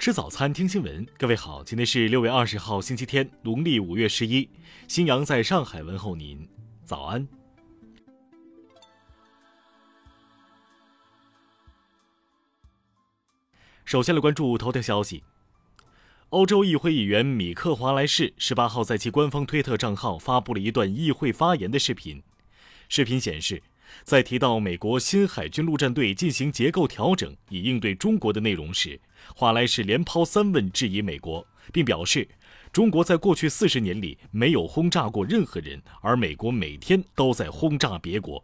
吃早餐，听新闻。各位好，今天是六月二十号，星期天，农历五月十一。新阳在上海问候您，早安。首先来关注头条消息：欧洲议会议员米克·华莱士十八号在其官方推特账号发布了一段议会发言的视频。视频显示。在提到美国新海军陆战队进行结构调整以应对中国的内容时，华莱士连抛三问质疑美国，并表示，中国在过去四十年里没有轰炸过任何人，而美国每天都在轰炸别国。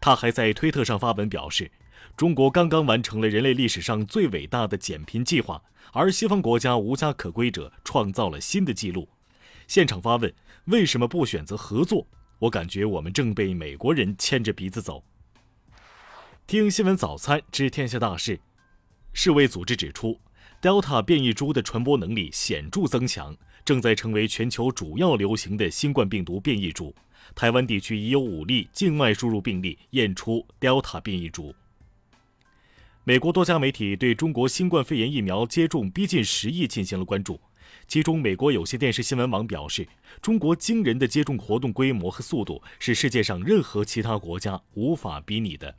他还在推特上发文表示，中国刚刚完成了人类历史上最伟大的减贫计划，而西方国家无家可归者创造了新的纪录。现场发问：为什么不选择合作？我感觉我们正被美国人牵着鼻子走。听新闻早餐知天下大事。世卫组织指出，Delta 变异株的传播能力显著增强，正在成为全球主要流行的新冠病毒变异株。台湾地区已有五例境外输入病例验出 Delta 变异株。美国多家媒体对中国新冠肺炎疫苗接种逼近十亿进行了关注。其中，美国有线电视新闻网表示，中国惊人的接种活动规模和速度是世界上任何其他国家无法比拟的。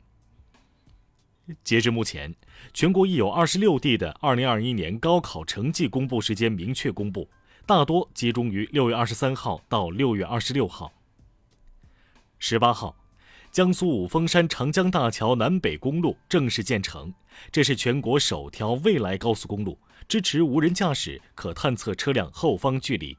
截至目前，全国已有二十六地的二零二一年高考成绩公布时间明确公布，大多集中于六月二十三号到六月二十六号。十八号。江苏五峰山长江大桥南北公路正式建成，这是全国首条未来高速公路，支持无人驾驶，可探测车辆后方距离。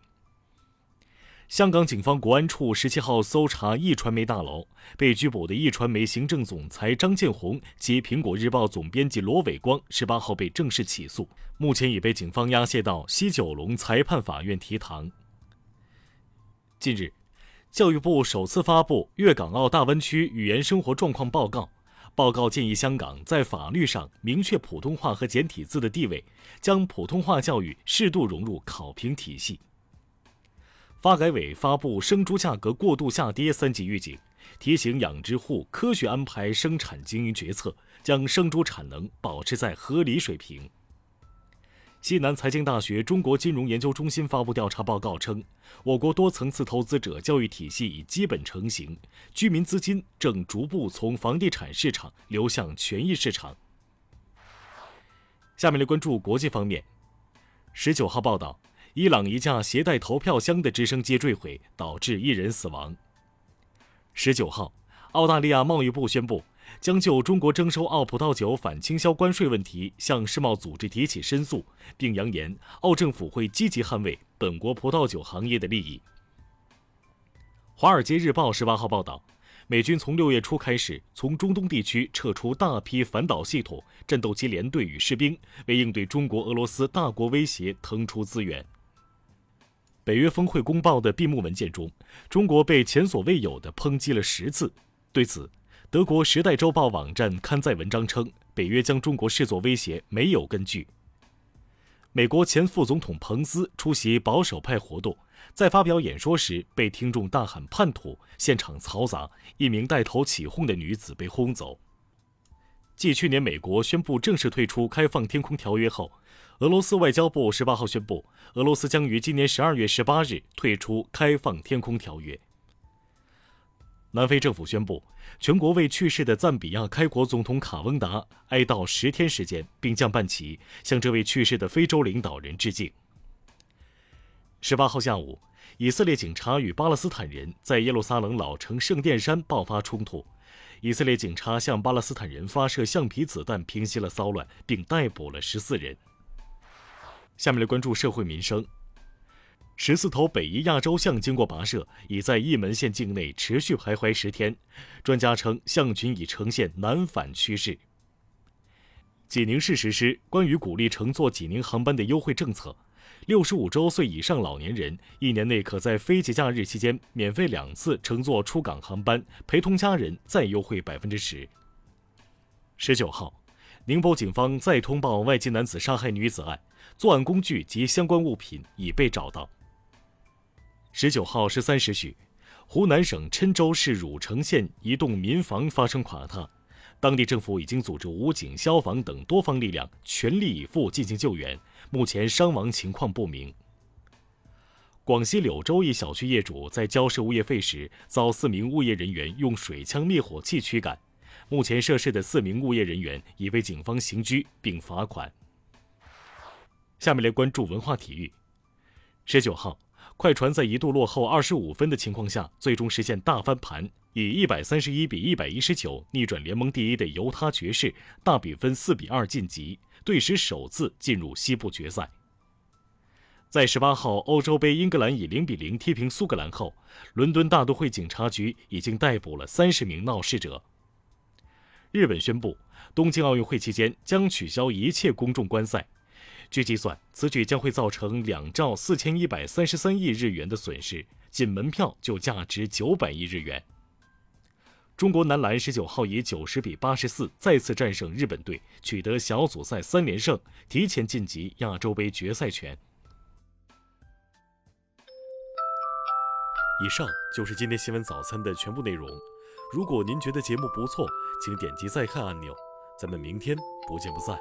香港警方国安处十七号搜查易传媒大楼，被拘捕的易传媒行政总裁张建宏及苹果日报总编辑罗伟光十八号被正式起诉，目前已被警方押解到西九龙裁判法院提堂。近日。教育部首次发布《粤港澳大湾区语言生活状况报告》，报告建议香港在法律上明确普通话和简体字的地位，将普通话教育适度融入考评体系。发改委发布生猪价格过度下跌三级预警，提醒养殖户科学安排生产经营决策，将生猪产能保持在合理水平。西南财经大学中国金融研究中心发布调查报告称，我国多层次投资者教育体系已基本成型，居民资金正逐步从房地产市场流向权益市场。下面来关注国际方面。十九号报道，伊朗一架携带投票箱的直升机坠毁，导致一人死亡。十九号，澳大利亚贸易部宣布。将就中国征收澳葡萄酒反倾销关税问题向世贸组织提起申诉，并扬言澳政府会积极捍卫本国葡萄酒行业的利益。《华尔街日报》十八号报道，美军从六月初开始从中东地区撤出大批反导系统、战斗机联队与士兵，为应对中国、俄罗斯大国威胁腾出资源。北约峰会公报的闭幕文件中，中国被前所未有的抨击了十次。对此，德国《时代周报》网站刊载文章称，北约将中国视作威胁没有根据。美国前副总统彭斯出席保守派活动，在发表演说时被听众大喊“叛徒”，现场嘈杂，一名带头起哄的女子被轰走。继去年美国宣布正式退出《开放天空条约》后，俄罗斯外交部十八号宣布，俄罗斯将于今年十二月十八日退出《开放天空条约》。南非政府宣布，全国为去世的赞比亚开国总统卡翁达哀悼十天时间，并降半旗向这位去世的非洲领导人致敬。十八号下午，以色列警察与巴勒斯坦人在耶路撒冷老城圣殿山爆发冲突，以色列警察向巴勒斯坦人发射橡皮子弹，平息了骚乱，并逮捕了十四人。下面来关注社会民生。十四头北移亚洲象经过跋涉，已在义门县境内持续徘徊十天。专家称，象群已呈现南返趋势。济宁市实施关于鼓励乘坐济宁航班的优惠政策，六十五周岁以上老年人一年内可在非节假日期间免费两次乘坐出港航班，陪同家人再优惠百分之十。十九号，宁波警方再通报外籍男子杀害女子案，作案工具及相关物品已被找到。十九号十三时许，湖南省郴州市汝城县一栋民房发生垮塌，当地政府已经组织武警、消防等多方力量全力以赴进行救援，目前伤亡情况不明。广西柳州一小区业主在交涉物业费时，遭四名物业人员用水枪灭火器驱赶。目前涉事的四名物业人员已被警方刑拘并罚款。下面来关注文化体育。十九号，快船在一度落后二十五分的情况下，最终实现大翻盘，以一百三十一比一百一十九逆转联盟第一的犹他爵士，大比分四比二晋级，队史首次进入西部决赛。在十八号欧洲杯，英格兰以零比零踢平苏格兰后，伦敦大都会警察局已经逮捕了三十名闹事者。日本宣布，东京奥运会期间将取消一切公众观赛。据计算，此举将会造成两兆四千一百三十三亿日元的损失，仅门票就价值九百亿日元。中国男篮十九号以九十比八十四再次战胜日本队，取得小组赛三连胜，提前晋级亚洲杯决赛圈。以上就是今天新闻早餐的全部内容。如果您觉得节目不错，请点击再看按钮。咱们明天不见不散。